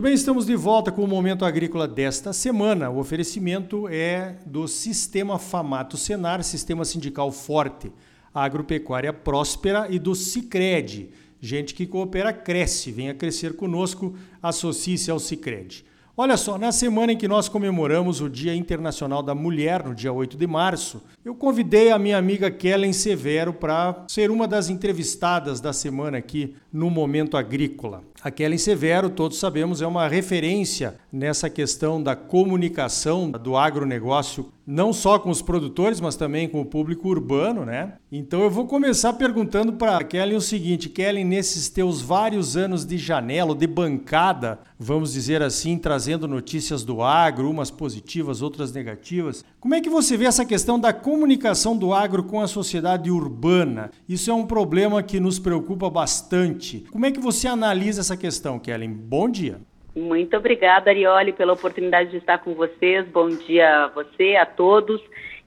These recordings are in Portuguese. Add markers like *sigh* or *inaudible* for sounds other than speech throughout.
Muito bem, estamos de volta com o Momento Agrícola desta semana. O oferecimento é do Sistema Famato Senar, Sistema Sindical Forte, Agropecuária Próspera e do Cicred. Gente que coopera cresce. Venha crescer conosco, associe-se ao Cicred. Olha só, na semana em que nós comemoramos o Dia Internacional da Mulher, no dia 8 de março, eu convidei a minha amiga Kellen Severo para ser uma das entrevistadas da semana aqui no Momento Agrícola. A Kellen Severo, todos sabemos, é uma referência nessa questão da comunicação do agronegócio, não só com os produtores, mas também com o público urbano, né? Então eu vou começar perguntando para a Kellen o seguinte, Kellen, nesses teus vários anos de janela, de bancada, vamos dizer assim, trazendo notícias do agro, umas positivas, outras negativas, como é que você vê essa questão da comunicação do agro com a sociedade urbana? Isso é um problema que nos preocupa bastante. Como é que você analisa essa questão, Kellen? Bom dia. Muito obrigada, Arioli, pela oportunidade de estar com vocês. Bom dia a você, a todos.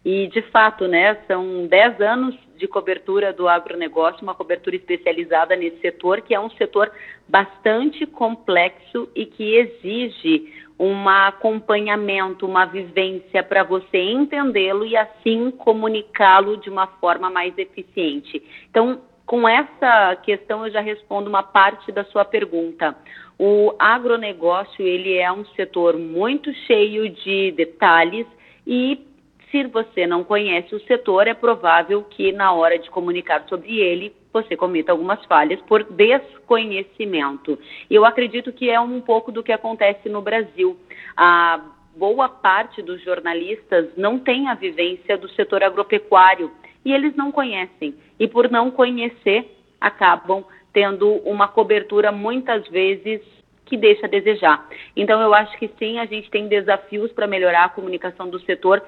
E, de fato, né, são 10 anos de cobertura do agronegócio, uma cobertura especializada nesse setor, que é um setor bastante complexo e que exige um acompanhamento, uma vivência para você entendê-lo e assim comunicá-lo de uma forma mais eficiente. Então, com essa questão eu já respondo uma parte da sua pergunta. O agronegócio, ele é um setor muito cheio de detalhes e se você não conhece o setor, é provável que na hora de comunicar sobre ele, você cometa algumas falhas por desconhecimento. Eu acredito que é um pouco do que acontece no Brasil. A boa parte dos jornalistas não tem a vivência do setor agropecuário e eles não conhecem. E por não conhecer, acabam tendo uma cobertura muitas vezes que deixa a desejar. Então eu acho que sim, a gente tem desafios para melhorar a comunicação do setor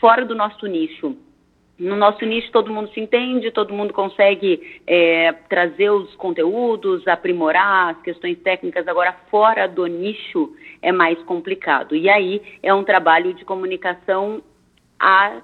fora do nosso nicho. No nosso nicho todo mundo se entende, todo mundo consegue é, trazer os conteúdos, aprimorar as questões técnicas. Agora, fora do nicho é mais complicado. E aí é um trabalho de comunicação a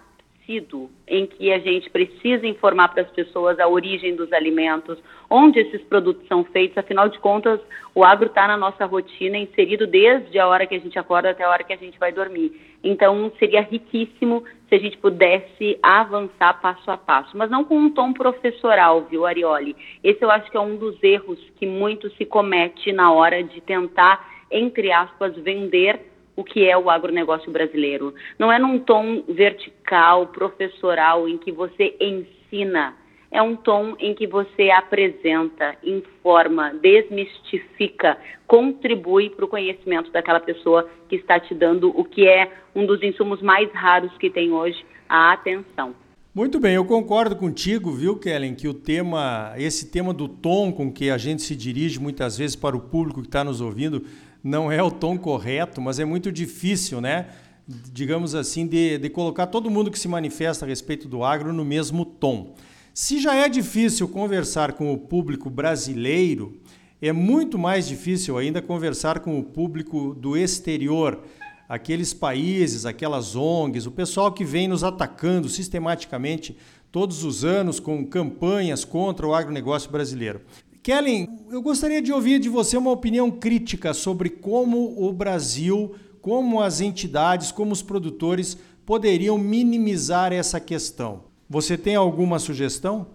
sido em que a gente precisa informar para as pessoas a origem dos alimentos, onde esses produtos são feitos, afinal de contas, o agro está na nossa rotina, inserido desde a hora que a gente acorda até a hora que a gente vai dormir. Então, seria riquíssimo se a gente pudesse avançar passo a passo, mas não com um tom professoral, viu, Arioli? Esse eu acho que é um dos erros que muito se comete na hora de tentar, entre aspas, vender o que é o agronegócio brasileiro. Não é num tom vertical, professoral, em que você ensina. É um tom em que você apresenta, informa, desmistifica, contribui para o conhecimento daquela pessoa que está te dando o que é um dos insumos mais raros que tem hoje, a atenção. Muito bem, eu concordo contigo, viu, Kellen, que o tema, esse tema do tom com que a gente se dirige muitas vezes para o público que está nos ouvindo, não é o tom correto, mas é muito difícil, né? Digamos assim, de, de colocar todo mundo que se manifesta a respeito do agro no mesmo tom. Se já é difícil conversar com o público brasileiro, é muito mais difícil ainda conversar com o público do exterior, aqueles países, aquelas ONGs, o pessoal que vem nos atacando sistematicamente todos os anos com campanhas contra o agronegócio brasileiro. Kellen, eu gostaria de ouvir de você uma opinião crítica sobre como o Brasil, como as entidades, como os produtores poderiam minimizar essa questão. Você tem alguma sugestão?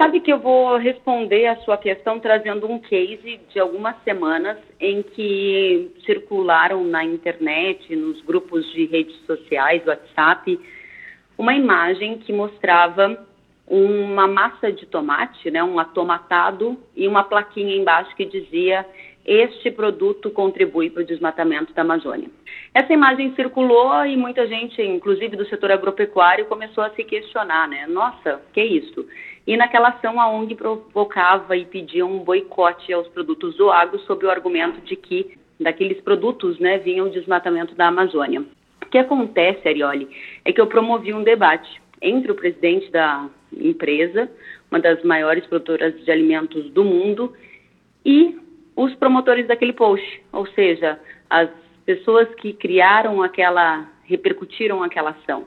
Sabe que eu vou responder a sua questão trazendo um case de algumas semanas em que circularam na internet, nos grupos de redes sociais, WhatsApp, uma imagem que mostrava uma massa de tomate, né, um atomatado e uma plaquinha embaixo que dizia este produto contribui para o desmatamento da Amazônia. Essa imagem circulou e muita gente, inclusive do setor agropecuário, começou a se questionar, né? Nossa, que isso? E naquela ação a ONG provocava e pedia um boicote aos produtos do agro sob o argumento de que daqueles produtos, né, vinha o desmatamento da Amazônia. O que acontece, Arioli, é que eu promovi um debate entre o presidente da empresa, uma das maiores produtoras de alimentos do mundo, e os promotores daquele post, ou seja, as pessoas que criaram aquela, repercutiram aquela ação.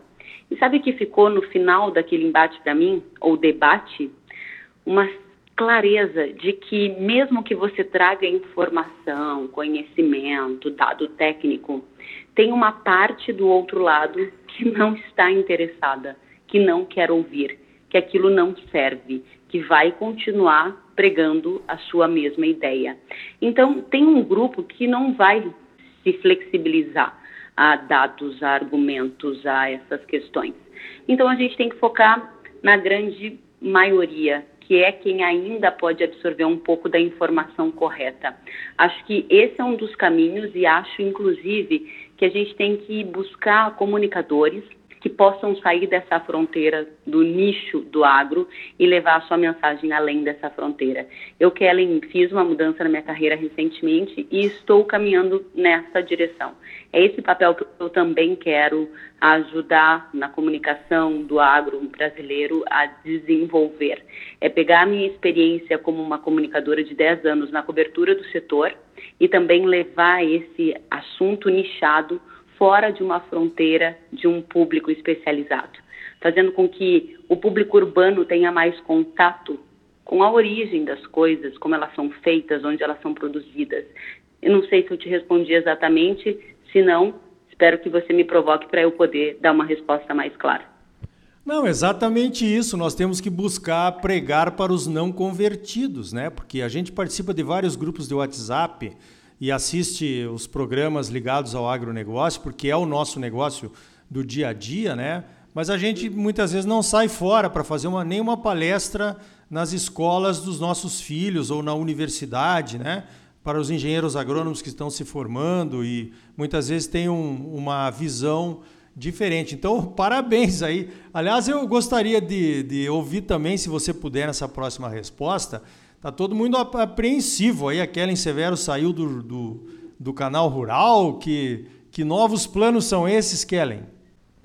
E sabe o que ficou no final daquele embate para mim, ou debate? Uma clareza de que mesmo que você traga informação, conhecimento, dado técnico, tem uma parte do outro lado que não está interessada, que não quer ouvir, que aquilo não serve, que vai continuar pregando a sua mesma ideia. Então, tem um grupo que não vai se flexibilizar a dados, a argumentos, a essas questões. Então, a gente tem que focar na grande maioria que é quem ainda pode absorver um pouco da informação correta. Acho que esse é um dos caminhos e acho, inclusive, que a gente tem que buscar comunicadores que possam sair dessa fronteira do nicho do agro e levar a sua mensagem além dessa fronteira. Eu, Kellen, fiz uma mudança na minha carreira recentemente e estou caminhando nessa direção. É esse papel que eu também quero ajudar na comunicação do agro brasileiro a desenvolver. É pegar a minha experiência como uma comunicadora de 10 anos na cobertura do setor e também levar esse assunto nichado fora de uma fronteira de um público especializado, fazendo com que o público urbano tenha mais contato com a origem das coisas, como elas são feitas, onde elas são produzidas. Eu não sei se eu te respondi exatamente, se não, espero que você me provoque para eu poder dar uma resposta mais clara. Não, exatamente isso. Nós temos que buscar pregar para os não convertidos, né? Porque a gente participa de vários grupos de WhatsApp e assiste os programas ligados ao agronegócio, porque é o nosso negócio do dia a dia, né? Mas a gente muitas vezes não sai fora para fazer uma, nenhuma palestra nas escolas dos nossos filhos ou na universidade, né? Para os engenheiros agrônomos que estão se formando e muitas vezes têm um, uma visão diferente. Então, *laughs* parabéns aí. Aliás, eu gostaria de, de ouvir também, se você puder, nessa próxima resposta, Tá todo mundo apreensivo aí. A Kellen Severo saiu do, do, do canal rural. Que, que novos planos são esses, Kellen?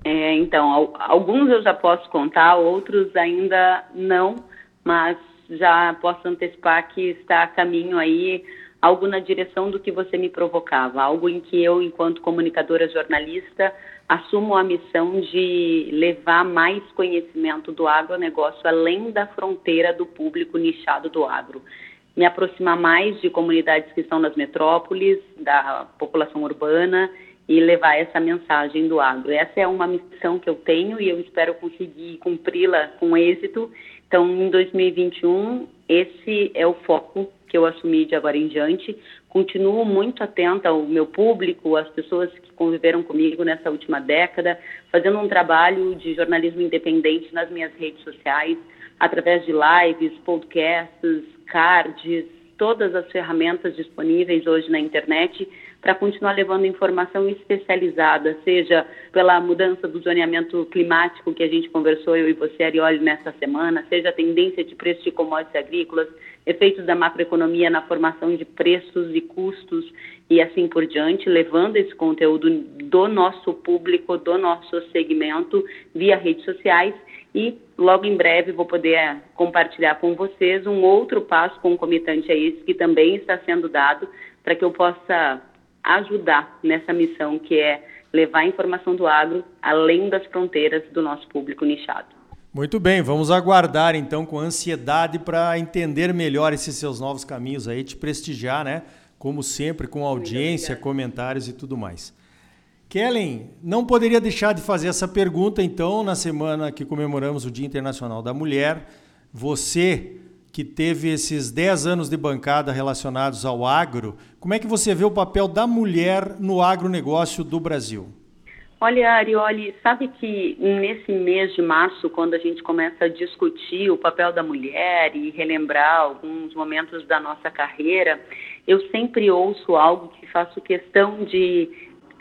É, então, alguns eu já posso contar, outros ainda não, mas já posso antecipar que está a caminho aí algo na direção do que você me provocava, algo em que eu, enquanto comunicadora jornalista, assumo a missão de levar mais conhecimento do agronegócio além da fronteira do público nichado do agro. Me aproximar mais de comunidades que estão nas metrópoles, da população urbana e levar essa mensagem do agro. Essa é uma missão que eu tenho e eu espero conseguir cumpri-la com êxito. Então, em 2021, esse é o foco que eu assumi de agora em diante. Continuo muito atenta ao meu público, às pessoas que conviveram comigo nessa última década, fazendo um trabalho de jornalismo independente nas minhas redes sociais, através de lives, podcasts, cards, todas as ferramentas disponíveis hoje na internet para continuar levando informação especializada, seja pela mudança do zoneamento climático que a gente conversou, eu e você, Arioli, nessa semana, seja a tendência de preço de commodities agrícolas, efeitos da macroeconomia na formação de preços e custos e assim por diante, levando esse conteúdo do nosso público, do nosso segmento via redes sociais. E logo em breve vou poder é, compartilhar com vocês um outro passo concomitante a esse que também está sendo dado para que eu possa ajudar nessa missão que é levar a informação do agro além das fronteiras do nosso público nichado. Muito bem, vamos aguardar então com ansiedade para entender melhor esses seus novos caminhos aí, te prestigiar, né? Como sempre, com audiência, comentários e tudo mais. Kellen, não poderia deixar de fazer essa pergunta, então, na semana que comemoramos o Dia Internacional da Mulher. Você que teve esses 10 anos de bancada relacionados ao agro, como é que você vê o papel da mulher no agronegócio do Brasil? Olha, Arioli, sabe que nesse mês de março, quando a gente começa a discutir o papel da mulher e relembrar alguns momentos da nossa carreira, eu sempre ouço algo que faço questão de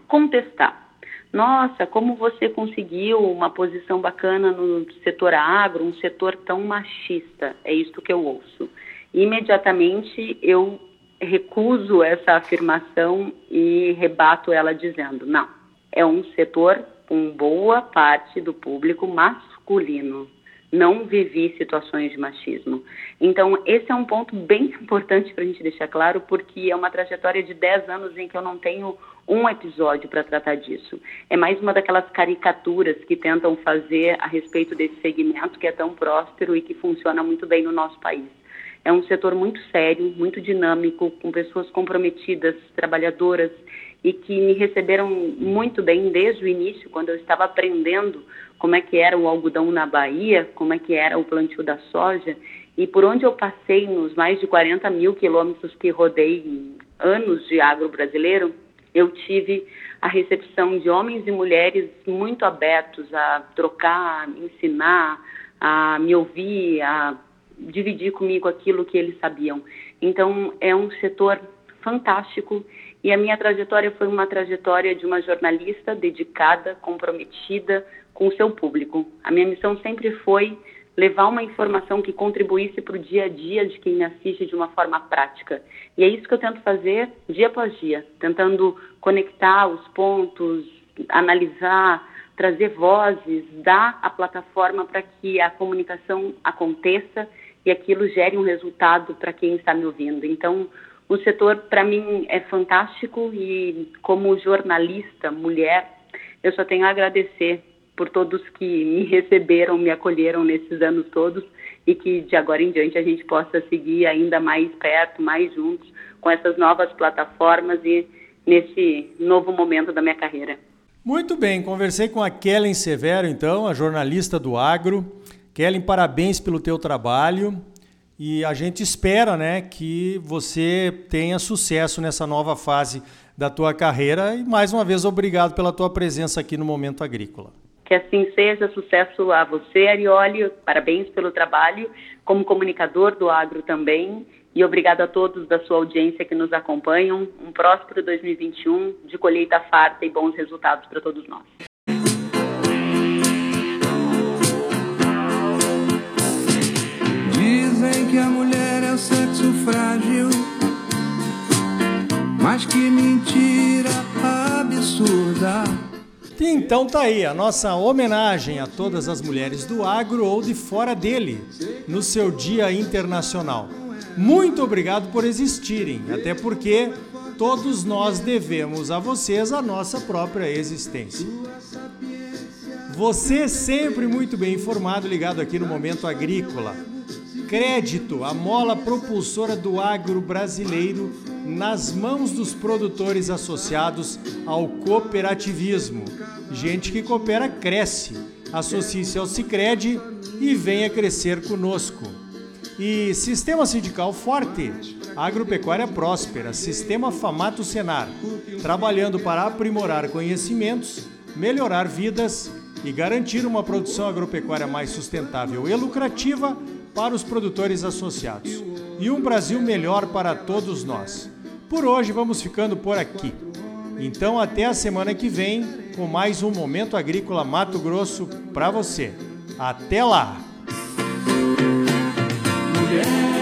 contestar. Nossa, como você conseguiu uma posição bacana no setor agro, um setor tão machista? É isso que eu ouço. Imediatamente eu recuso essa afirmação e rebato ela dizendo: não, é um setor com boa parte do público masculino não vivi situações de machismo. Então, esse é um ponto bem *laughs* importante para a gente deixar claro, porque é uma trajetória de 10 anos em que eu não tenho um episódio para tratar disso. É mais uma daquelas caricaturas que tentam fazer a respeito desse segmento que é tão próspero e que funciona muito bem no nosso país. É um setor muito sério, muito dinâmico, com pessoas comprometidas, trabalhadoras e que me receberam muito bem desde o início, quando eu estava aprendendo como é que era o algodão na Bahia, como é que era o plantio da soja e por onde eu passei nos mais de 40 mil quilômetros que rodei em anos de agro brasileiro, eu tive a recepção de homens e mulheres muito abertos a trocar, a ensinar, a me ouvir, a dividir comigo aquilo que eles sabiam. Então, é um setor fantástico e a minha trajetória foi uma trajetória de uma jornalista dedicada, comprometida com o seu público. A minha missão sempre foi levar uma informação que contribuísse para o dia a dia de quem me assiste de uma forma prática. E é isso que eu tento fazer dia após dia, tentando conectar os pontos, analisar, trazer vozes, dar a plataforma para que a comunicação aconteça e aquilo gere um resultado para quem está me ouvindo. Então, o setor para mim é fantástico e como jornalista, mulher, eu só tenho a agradecer por todos que me receberam, me acolheram nesses anos todos e que de agora em diante a gente possa seguir ainda mais perto, mais juntos com essas novas plataformas e nesse novo momento da minha carreira. Muito bem, conversei com a Kellen Severo, então, a jornalista do Agro. Kellen, parabéns pelo teu trabalho e a gente espera, né, que você tenha sucesso nessa nova fase da tua carreira e mais uma vez obrigado pela tua presença aqui no Momento Agrícola. Que assim seja, sucesso a você, Arioli, parabéns pelo trabalho como comunicador do agro também e obrigado a todos da sua audiência que nos acompanham. Um próspero 2021 de colheita farta e bons resultados para todos nós. A mulher é o sexo frágil, mas que mentira absurda. Então tá aí a nossa homenagem a todas as mulheres do agro ou de fora dele, no seu Dia Internacional. Muito obrigado por existirem, até porque todos nós devemos a vocês a nossa própria existência. Você sempre muito bem informado, ligado aqui no Momento Agrícola. Crédito, a mola propulsora do agro brasileiro nas mãos dos produtores associados ao cooperativismo. Gente que coopera cresce. Associe-se ao Sicredi e venha crescer conosco. E Sistema Sindical Forte, Agropecuária Próspera, Sistema Famato Senar, trabalhando para aprimorar conhecimentos, melhorar vidas e garantir uma produção agropecuária mais sustentável e lucrativa para os produtores associados. E um Brasil melhor para todos nós. Por hoje vamos ficando por aqui. Então até a semana que vem com mais um Momento Agrícola Mato Grosso para você. Até lá! Mulher.